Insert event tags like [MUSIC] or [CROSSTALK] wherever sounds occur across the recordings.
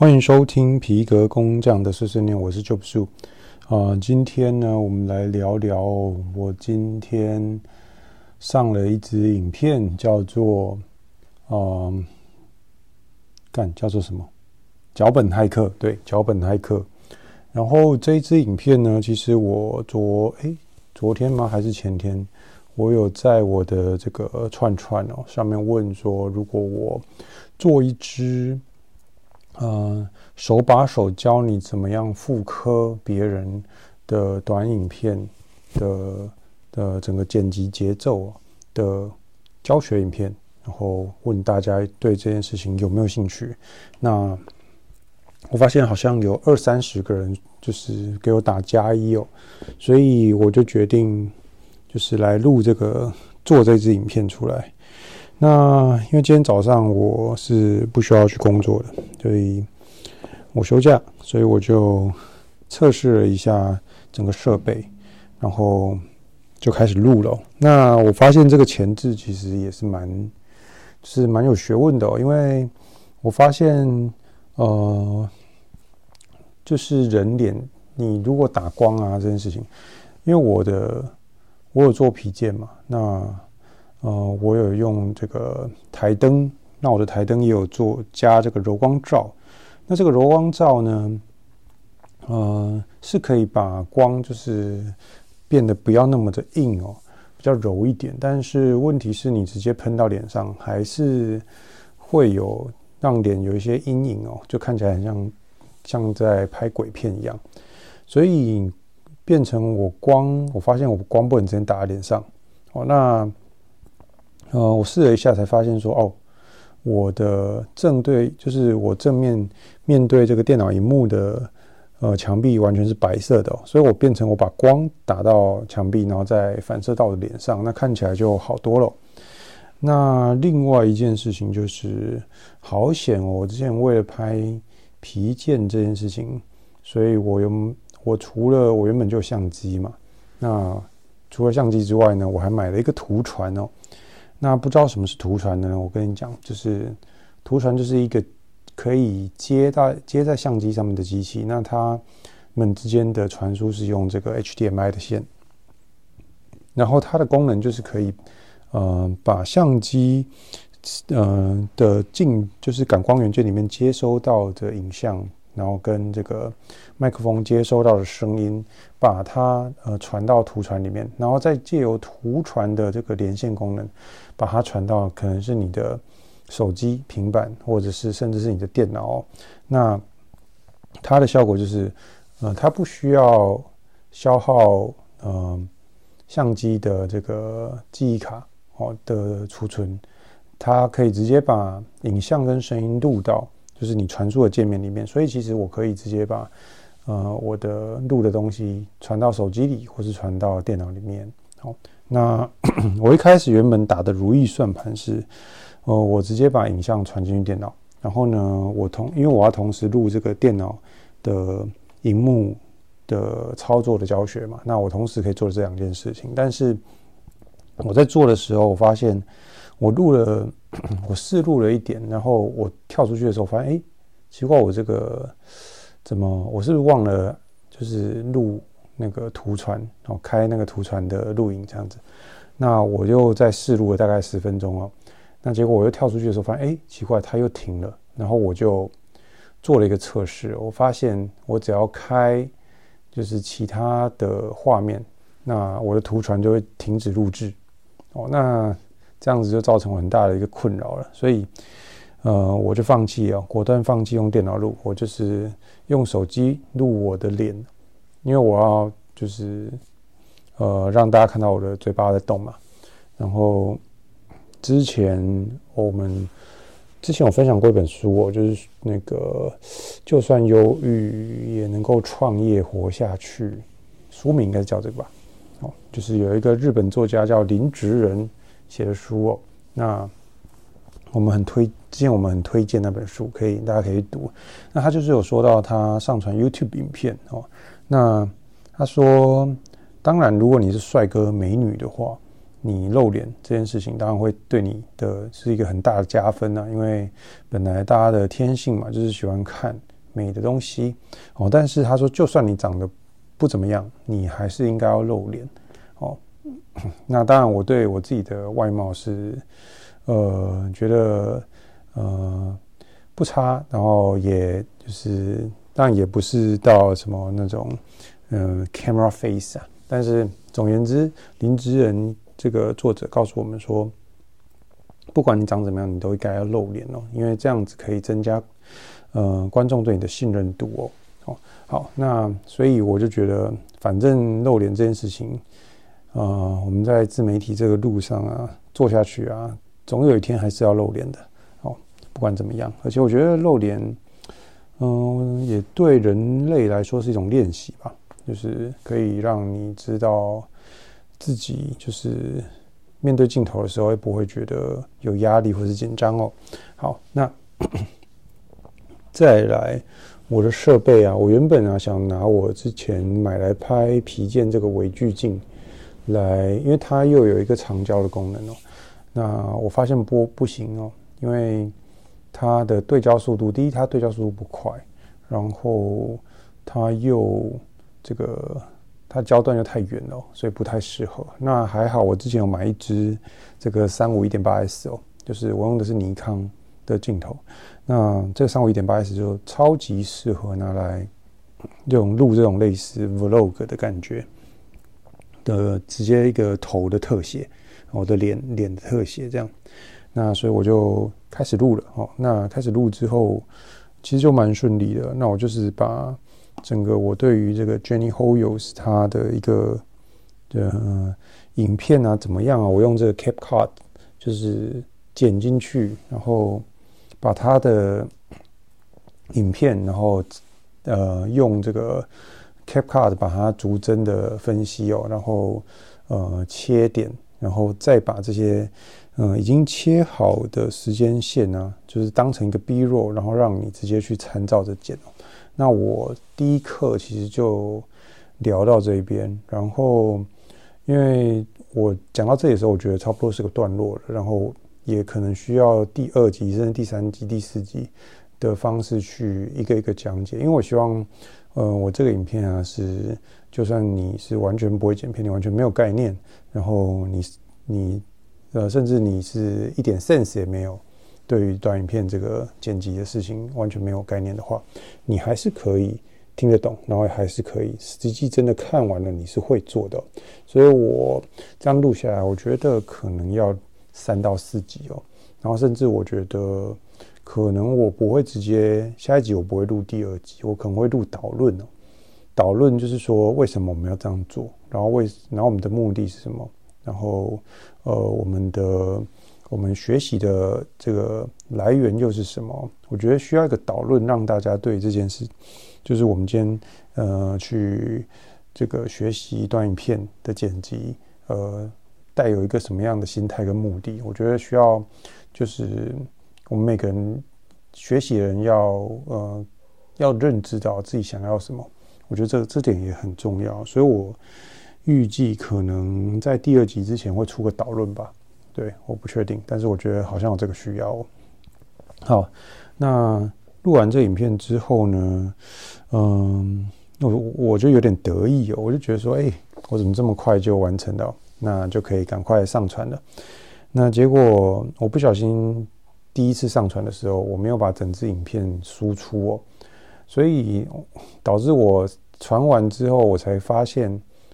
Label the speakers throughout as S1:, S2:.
S1: 欢迎收听皮革工匠的碎碎念，我是 Job Su。啊，今天呢，我们来聊聊我今天上了一支影片，叫做“嗯，干叫做什么？脚本骇客”。对，脚本骇客。然后这一支影片呢，其实我昨诶昨天吗？还是前天？我有在我的这个串串哦上面问说，如果我做一支。呃，手把手教你怎么样复刻别人的短影片的的整个剪辑节奏的教学影片，然后问大家对这件事情有没有兴趣？那我发现好像有二三十个人就是给我打加一哦，所以我就决定就是来录这个做这支影片出来。那因为今天早上我是不需要去工作的，所以我休假，所以我就测试了一下整个设备，然后就开始录了。那我发现这个前置其实也是蛮，是蛮有学问的哦，因为我发现，呃，就是人脸，你如果打光啊这件事情，因为我的我有做皮件嘛，那。呃，我有用这个台灯，那我的台灯也有做加这个柔光罩。那这个柔光罩呢，呃，是可以把光就是变得不要那么的硬哦，比较柔一点。但是问题是你直接喷到脸上，还是会有让脸有一些阴影哦，就看起来很像像在拍鬼片一样。所以变成我光，我发现我光不能直接打在脸上哦，那。呃，我试了一下，才发现说，哦，我的正对就是我正面面对这个电脑荧幕的呃墙壁完全是白色的，所以我变成我把光打到墙壁，然后再反射到我的脸上，那看起来就好多了。那另外一件事情就是，好险哦，我之前为了拍皮件这件事情，所以我用我除了我原本就有相机嘛，那除了相机之外呢，我还买了一个图传哦。那不知道什么是图传呢？我跟你讲，就是图传就是一个可以接在接在相机上面的机器。那它们之间的传输是用这个 HDMI 的线，然后它的功能就是可以呃把相机呃的镜就是感光元件里面接收到的影像。然后跟这个麦克风接收到的声音，把它呃传到图传里面，然后再借由图传的这个连线功能，把它传到可能是你的手机、平板，或者是甚至是你的电脑哦。那它的效果就是，呃，它不需要消耗呃相机的这个记忆卡哦的储存，它可以直接把影像跟声音录到。就是你传输的界面里面，所以其实我可以直接把呃我的录的东西传到手机里，或是传到电脑里面。好，那 [CLEARS THROAT] 我一开始原本打的如意算盘是，呃，我直接把影像传进去电脑，然后呢，我同因为我要同时录这个电脑的荧幕的操作的教学嘛，那我同时可以做这两件事情。但是我在做的时候，我发现我录了。[CLEARS THROAT] 我试录了一点，然后我跳出去的时候发现，哎，奇怪，我这个怎么，我是不是忘了就是录那个图传，然后开那个图传的录影这样子？那我又再试录了大概十分钟哦，那结果我又跳出去的时候发现，哎，奇怪，它又停了。然后我就做了一个测试，我发现我只要开就是其他的画面，那我的图传就会停止录制。哦，那。这样子就造成很大的一个困扰了，所以，呃，我就放弃啊，果断放弃用电脑录，我就是用手机录我的脸，因为我要就是，呃，让大家看到我的嘴巴在动嘛。然后之前我们之前有分享过一本书哦，就是那个就算忧郁也能够创业活下去，书名应该是叫这个吧？哦，就是有一个日本作家叫林直人。写的书哦，那我们很推，之前我们很推荐那本书，可以大家可以读。那他就是有说到他上传 YouTube 影片哦，那他说，当然如果你是帅哥美女的话，你露脸这件事情当然会对你的是一个很大的加分呐，因为本来大家的天性嘛，就是喜欢看美的东西哦。但是他说，就算你长得不怎么样，你还是应该要露脸哦。[CLEARS THROAT] 那当然，我对我自己的外貌是呃觉得呃不差，然后也就是当然也不是到什么那种嗯、呃、camera face 啊。但是总言之，林之人这个作者告诉我们说，不管你长怎么样，你都应该要露脸哦，因为这样子可以增加呃观众对你的信任度哦。好，好，那所以我就觉得，反正露脸这件事情，呃，我们在自媒体这个路上啊，做下去啊，总有一天还是要露脸的。哦，不管怎么样，而且我觉得露脸，嗯、也对人类来说是一种练习吧，就是可以让你知道自己就是。面对镜头的时候，也不会觉得有压力或是紧张哦。好，那 [COUGHS] 再来我的设备啊，我原本啊想拿我之前买来拍皮件这个微距镜来，因为它又有一个长焦的功能哦。那我发现不不行哦，因为它的对焦速度，第一它对焦速度不快，然后它又这个。它焦段又太远了，所以不太适合。那还好，我之前有买一支这个三五一点八 S 哦，就是我用的是尼康的镜头。那这个三五一点八 S 就超级适合拿来这种录这种类似 Vlog 的感觉的，直接一个头的特写，我的脸脸的特写这样。那所以我就开始录了哦。那开始录之后，其实就蛮顺利的。那我就是把。整个我对于这个 Jenny Hoyos 他的一个呃影片啊怎么样啊？我用这个 CapCut 就是剪进去，然后把他的影片，然后呃用这个 CapCut 把它逐帧的分析哦，然后呃切点，然后再把这些、呃、已经切好的时间线呢、就是当成一个 B-roll，然后让你直接去参照着剪哦。那我第一课其实就聊到这边，然后因为我讲到这里的时候，我觉得差不多是个段落了，然后也可能需要第二集甚至第三集、第四集的方式去一个一个讲解，因为我希望，呃，我这个影片啊是，就算你是完全不会剪片，你完全没有概念，然后你你呃，甚至你是一点 sense 也没有。对于短影片这个剪辑的事情完全没有概念的话，你还是可以听得懂，然后还是可以实际真的看完了，你是会做的。所以我这样录下来，我觉得可能要三到四集哦，然后甚至我觉得可能我不会直接下一集，我不会录第二集，我可能会录导论哦。导论就是说为什么我们要这样做，然后为然后我们的目的是什么，然后呃我们的。我们学习的这个来源又是什么？我觉得需要一个导论，让大家对这件事，就是我们今天呃去这个学习一段影片的剪辑，呃，带有一个什么样的心态跟目的？我觉得需要就是我们每个人学习人要呃要认知到自己想要什么。我觉得这这点也很重要，所以我预计可能在第二集之前会出个导论吧。对，我不确定，但是我觉得好像有这个需要。好，那录完这影片之后呢，嗯，我我就有点得意哦，我就觉得说，哎，我怎么这么快就完成了？那就可以赶快上传了。那结果我不小心第一次上传的时候，我没有把整支影片输出哦，所以导致我传完之后，我才发现，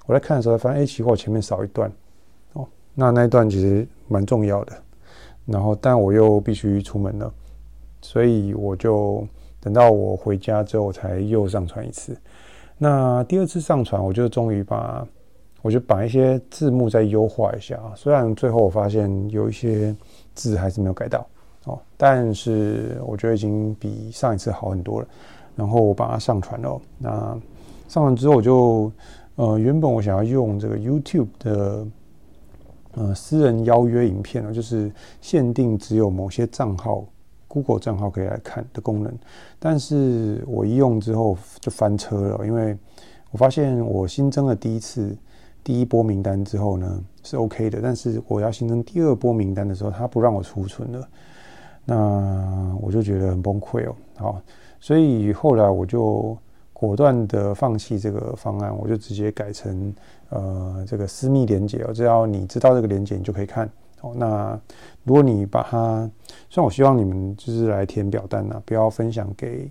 S1: 我在看的时候发现，哎，奇怪，我前面少一段。哦那那一段其实蛮重要的，然后但我又必须出门了，所以我就等到我回家之后才又上传一次。那第二次上传，我就终于把，我就把一些字幕再优化一下啊。虽然最后我发现有一些字还是没有改到哦，但是我觉得已经比上一次好很多了。然后我把它上传了。那上传之后，我就呃，原本我想要用这个 YouTube 的。呃，私人邀约影片呢，就是限定只有某些账号，Google 账号可以来看的功能。但是我一用之后就翻车了，因为我发现我新增了第一次第一波名单之后呢是 OK 的，但是我要新增第二波名单的时候，它不让我储存了。那我就觉得很崩溃哦。好，所以后来我就果断的放弃这个方案，我就直接改成呃这个私密连结哦，只要你知道这个连结，你就可以看。哦，那如果你把它，虽然我希望你们就是来填表单呢，不要分享给，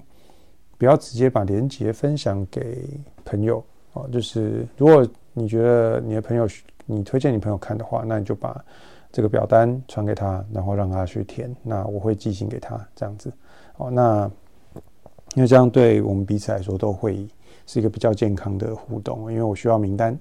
S1: 不要直接把连结分享给朋友哦。就是如果你觉得你的朋友，你推荐你朋友看的话，那你就把这个表单传给他，然后让他去填。那我会寄信给他，这样子。哦，那因为这样对我们彼此来说都会是一个比较健康的互动，因为我需要名单。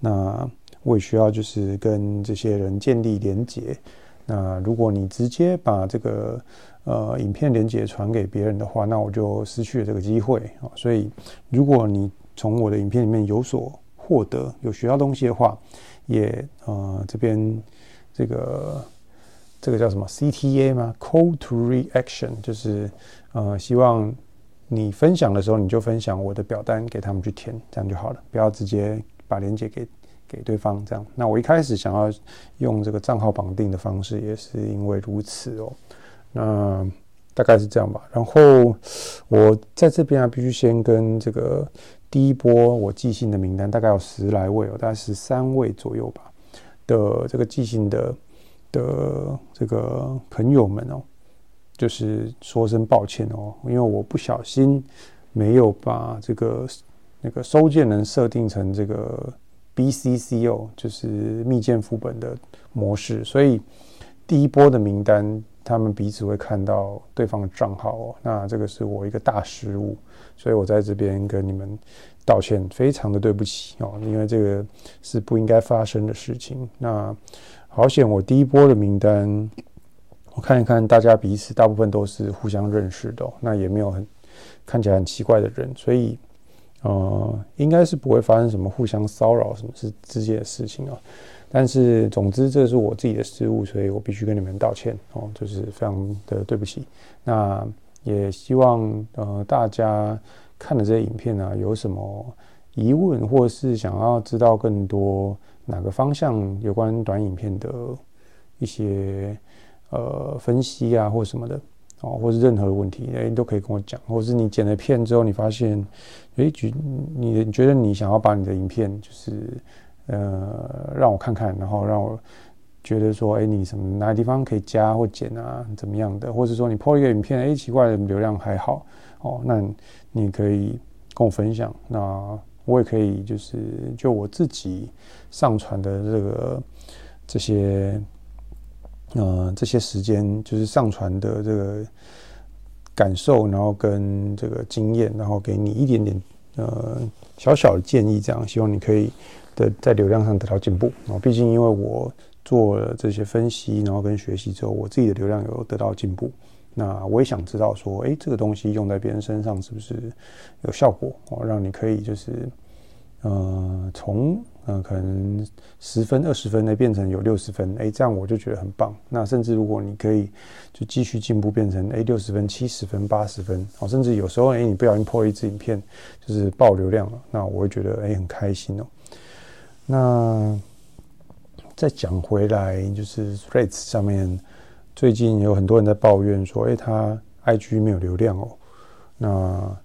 S1: 那我也需要就是跟这些人建立连结。那如果你直接把这个呃影片连结传给别人的话，那我就失去了这个机会啊。所以如果你从我的影片里面有所获得、有学到东西的话，也呃这边这个这个叫什么 CTA 吗？Call to Reaction，就是呃希望你分享的时候，你就分享我的表单给他们去填，这样就好了，不要直接把链接给。给对方这样，那我一开始想要用这个账号绑定的方式，也是因为如此哦。那大概是这样吧。然后我在这边啊，必须先跟这个第一波我寄信的名单，大概有十来位哦，大概十三位左右吧的这个寄信的的这个朋友们哦，就是说声抱歉哦，因为我不小心没有把这个那个收件人设定成这个。BCC 哦就是密件副本的模式，所以第一波的名单，他们彼此会看到对方的账号哦。那这个是我一个大失误，所以我在这边跟你们道歉，非常的对不起哦，因为这个是不应该发生的事情。那好险，我第一波的名单，我看一看，大家彼此大部分都是互相认识的，那也没有很看起来很奇怪的人，所以。呃，应该是不会发生什么互相骚扰什么是之间的事情啊。但是总之，这是我自己的失误，所以我必须跟你们道歉哦，就是非常的对不起。那也希望呃大家看了这些影片呢，有什么疑问，或是想要知道更多哪个方向有关短影片的一些呃分析啊，或什么的。哦，或是任何的问题，哎，你都可以跟我讲。或是你剪了片之后，你发现，哎，觉你你觉得你想要把你的影片，就是呃，让我看看，然后让我觉得说，哎，你什么哪个地方可以加或减啊，怎么样的？或者说你 po 一个影片，哎，奇怪的流量还好，哦，那你可以跟我分享。那我也可以，就是就我自己上传的这个这些。呃，这些时间就是上传的这个感受，然后跟这个经验，然后给你一点点呃小小的建议，这样希望你可以的在流量上得到进步。啊，毕竟因为我做了这些分析，然后跟学习之后，我自己的流量有得到进步。那我也想知道说，哎，这个东西用在别人身上是不是有效果？哦，让你可以就是。呃，从呃可能十分、二十分的变成有六十分，哎，这样我就觉得很棒。那甚至如果你可以就继续进步，变成哎六十分、七十分、八十分，哦，甚至有时候哎你不小心破一支影片就是爆流量了，那我会觉得哎很开心哦。那再讲回来，就是 Threads 上面最近有很多人在抱怨说，哎，他 IG 没有流量哦，那。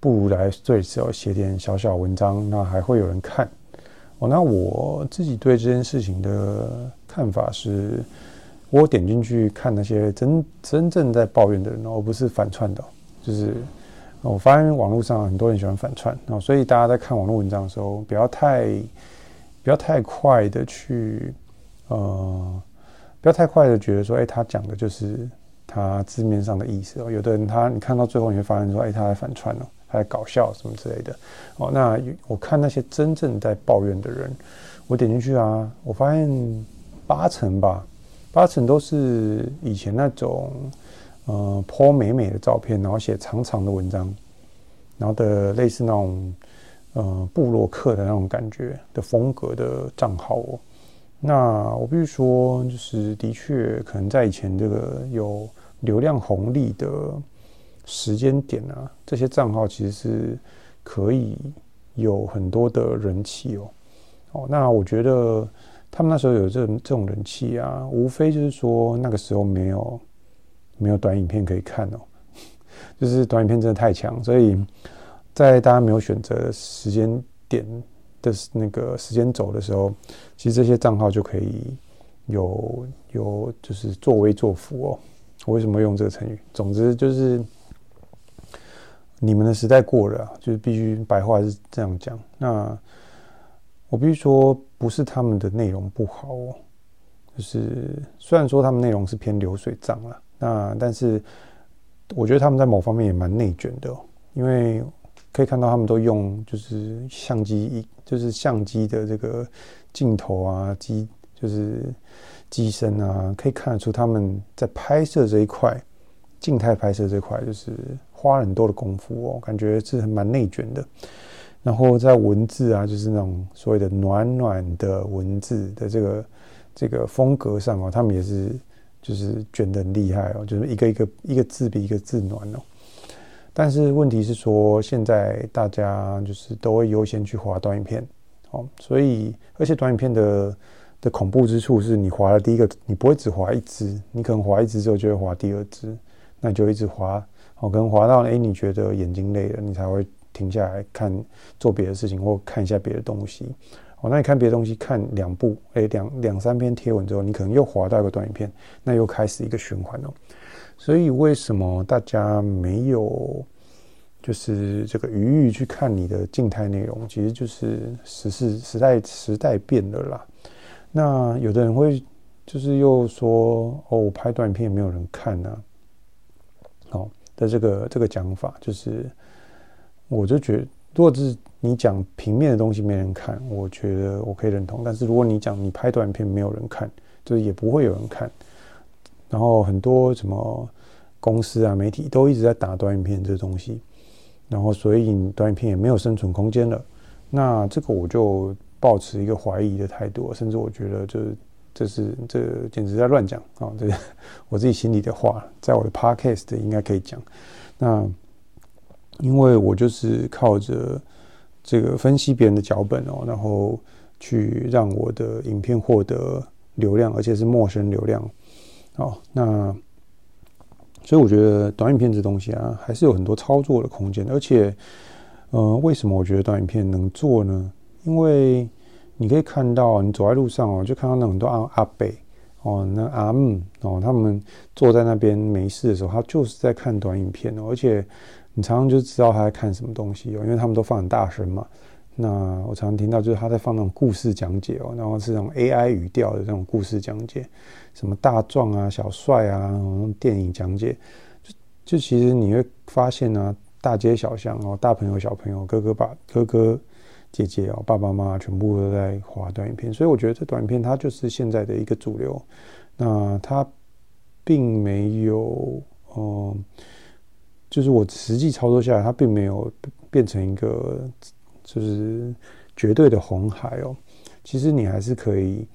S1: 不如来最少写点小小文章，那还会有人看哦。那我自己对这件事情的看法是，我点进去看那些真真正在抱怨的人，而不是反串的。就是我发现网络上很多人喜欢反串，所以大家在看网络文章的时候，不要太不要太快的去呃，不要太快的觉得说，哎，他讲的就是他字面上的意思哦。有的人他你看到最后，你会发现说，哎，他在反串哦，他。在搞笑什么之类的哦，那我看那些真正在抱怨的人，我点进去啊，我发现八成吧，八成都是以前那种呃 po 美美的照片，然后写长长的文章，然后的类似那种呃布洛克的那种感觉的风格的账号哦。那我必须说，就是的确可能在以前这个有流量红利的。时间点啊，这些账号其实是可以有很多的人气哦。哦，那我觉得他们那时候有这这种人气啊，无非就是说那个时候没有没有短影片可以看哦。[LAUGHS] 就是短影片真的太强，所以在大家没有选择时间点的那个时间轴的时候，其实这些账号就可以有有就是作威作福哦。我为什么用这个成语？总之就是你们的时代过了，就是必须白话是这样讲。那我必须说，不是他们的内容不好哦，就是虽然说他们内容是偏流水账了，那但是我觉得他们在某方面也蛮内卷的哦，因为可以看到他们都用就是相机一，就是相机的这个镜头啊，机就是。机身啊，可以看得出他们在拍摄这一块，静态拍摄这块，就是花很多的功夫哦，感觉是蛮内卷的。然后在文字啊，就是那种所谓的暖暖的文字的这个这个风格上哦，他们也是就是卷得很厉害哦，就是一个一个一个字比一个字暖哦。但是问题是说，现在大家就是都会优先去滑短影片哦，所以而且短影片的。的恐怖之处是你滑了第一个，你不会只滑一支，你可能滑一支之后就会滑第二支，那你就一直滑，哦，可能滑到哎你觉得眼睛累了，你才会停下来看做别的事情或看一下别的东西，哦，那你看别的东西看两部，哎两两三篇贴文之后，你可能又滑到一个短影片，那又开始一个循环哦，所以为什么大家没有就是这个余裕去看你的静态内容？其实就是时事时代时代变了啦。那有的人会就是又说哦，我拍短片也没有人看呢、啊，哦的这个这个讲法，就是我就觉得，如果是你讲平面的东西没人看，我觉得我可以认同。但是如果你讲你拍短片没有人看，就是也不会有人看。然后很多什么公司啊、媒体都一直在打短影片这东西，然后所以短影片也没有生存空间了。那这个我就。抱持一个怀疑的态度，甚至我觉得，就这是这简直在乱讲啊！这我自己心里的话，在我的 podcast 应该可以讲。那因为我就是靠着这个分析别人的脚本哦，然后去让我的影片获得流量，而且是陌生流量。好，那所以我觉得短影片这东西啊，还是有很多操作的空间。而且，呃，为什么我觉得短影片能做呢？因为你可以看到，你走在路上哦，就看到那很多阿阿伯哦，那阿姆哦，他们坐在那边没事的时候，他就是在看短影片哦，而且你常常就知道他在看什么东西哦，因为他们都放很大声嘛。那我常常听到就是他在放那种故事讲解哦，然后是那种 AI 语调的那种故事讲解，什么大壮啊、小帅啊，那种电影讲解，就就其实你会发现呢、啊，大街小巷哦，大朋友小朋友，哥哥爸哥哥。姐姐哦，爸爸妈妈全部都在划短影片，所以我觉得这短影片它就是现在的一个主流。那它并没有，哦，就是我实际操作下来，它并没有变成一个就是绝对的红海哦。其实你还是可以，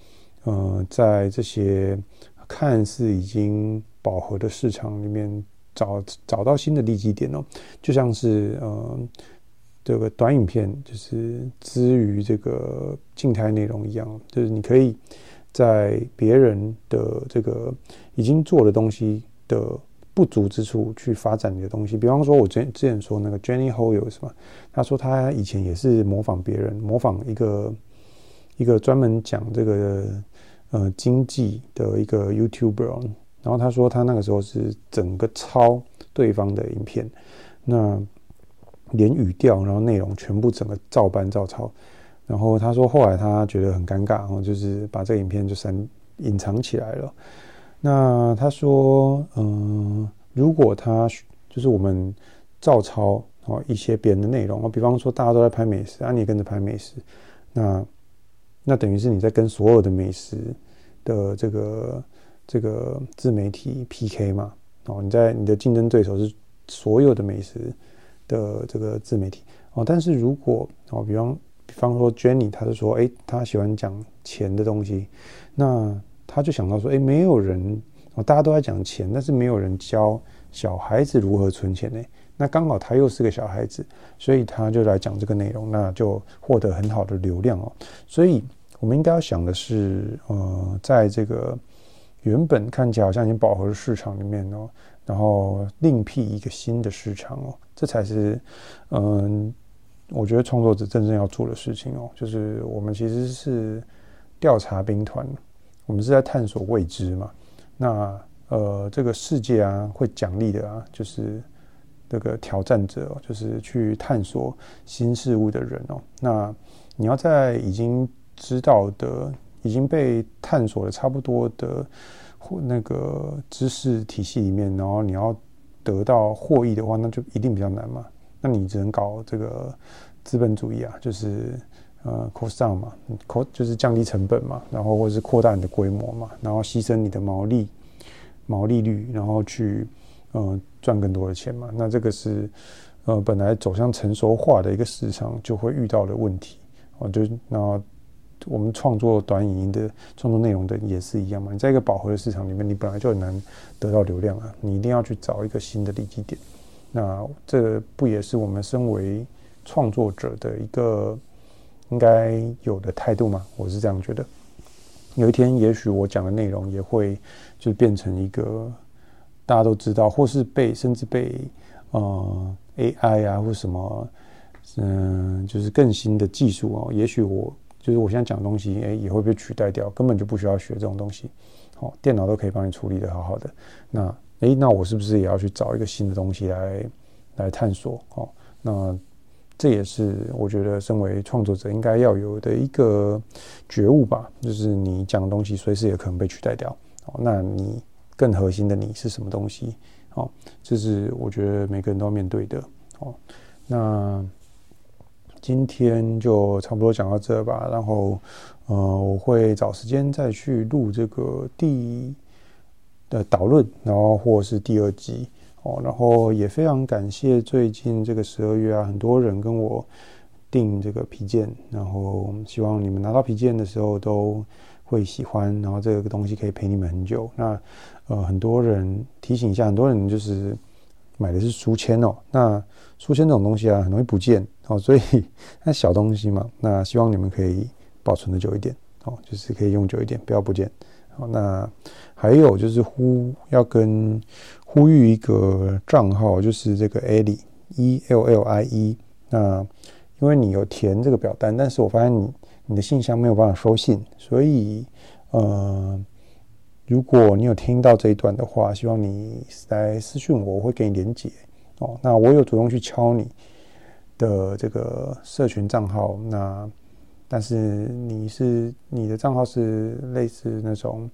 S1: 呃，在这些看似已经饱和的市场里面找找到新的利基点哦，就像是呃。这个短影片就是之于这个静态内容一样，就是你可以在别人的这个已经做的东西的不足之处去发展你的东西。比方说，我之之前说那个 Jenny Hoyle 什么，他说他以前也是模仿别人，模仿一个一个专门讲这个呃经济的一个 YouTuber，然后他说他那个时候是整个抄对方的影片，那。连语调，然后内容全部整个照搬照抄，然后他说后来他觉得很尴尬，然后就是把这个影片就删隐藏起来了。那他说，嗯、如果他就是我们照抄哦一些别人的内容，比方说大家都在拍美食，啊你跟着拍美食，那那等于是你在跟所有的美食的这个这个自媒体 PK 嘛？哦，你在你的竞争对手是所有的美食。的这个自媒体哦，但是如果哦，比方比方说 Jenny，他就说，哎，他喜欢讲钱的东西，那他就想到说，哎，没有人哦，大家都在讲钱，但是没有人教小孩子如何存钱呢？那刚好他又是个小孩子，所以他就来讲这个内容，那就获得很好的流量哦。所以我们应该要想的是，呃，在这个原本看起来好像已经饱和的市场里面哦。然后另辟一个新的市场哦，这才是嗯，我觉得创作者真正要做的事情哦，就是我们其实是调查兵团，我们是在探索未知嘛。那呃，这个世界啊，会奖励的啊，就是这个挑战者，就是去探索新事物的人哦。那你要在已经知道的、已经被探索的差不多的那个知识体系里面，然后你要得到获益的话，那就一定比较难嘛。那你只能搞这个资本主义啊，就是呃，cost down 嘛，cost 就是降低成本嘛，然后或者是扩大你的规模嘛，然后牺牲你的毛利。毛利率，然后去呃赚更多的钱嘛？那这个是呃本来走向成熟化的一个市场就会遇到的问题哦。就那我们创作短影音的创作内容的也是一样嘛？你在一个饱和的市场里面，你本来就很难得到流量啊，你一定要去找一个新的利基点。那这不也是我们身为创作者的一个应该有的态度吗？我是这样觉得。有一天，也许我讲的内容也会就变成一个大家都知道，或是被甚至被呃 AI 啊，或什么嗯、就是更新的技术哦。也许我就是我现在讲的东西，哎，也会被取代掉，根本就不需要学这种东西。哦，电脑都可以帮你处理的好好的。那哎，那我是不是也要去找一个新的东西来来探索？哦，那。这也是我觉得身为创作者应该要有的一个觉悟吧，就是你讲的东西随时也可能被取代掉。哦，那你更核心的你是什么东西？哦，这是我觉得每个人都要面对的。哦，那今天就差不多讲到这吧。然后，呃，我会找时间再去录这个第的导论，然后或是第二集。哦，然后也非常感谢最近这个十二月啊，很多人跟我订这个皮件，然后希望你们拿到皮件的时候都会喜欢，然后这个东西可以陪你们很久。那呃，很多人提醒一下，很多人就是买的是书签哦，那书签这种东西啊，很容易不见哦，所以那小东西嘛，那希望你们可以保存的久一点哦，就是可以用久一点，不要不见。好，那还有就是呼要跟。呼吁一个账号，就是这个 Ellie E L L I E。那因为你有填这个表单，但是我发现你你的信箱没有办法收信，所以呃，如果你有听到这一段的话，希望你来私讯我，我会给你连结哦。那我有主动去敲你的这个社群账号，那但是你是你的账号是类似那种。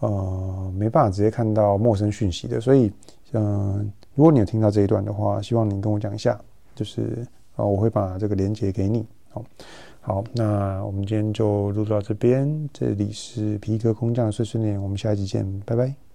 S1: 呃，没办法直接看到陌生讯息的，所以，嗯、如果你有听到这一段的话，希望你跟我讲一下，就是，呃，我会把这个连接给你。好，好，那我们今天就录到这边，这里是皮革工匠碎碎念，我们下一集见，拜拜。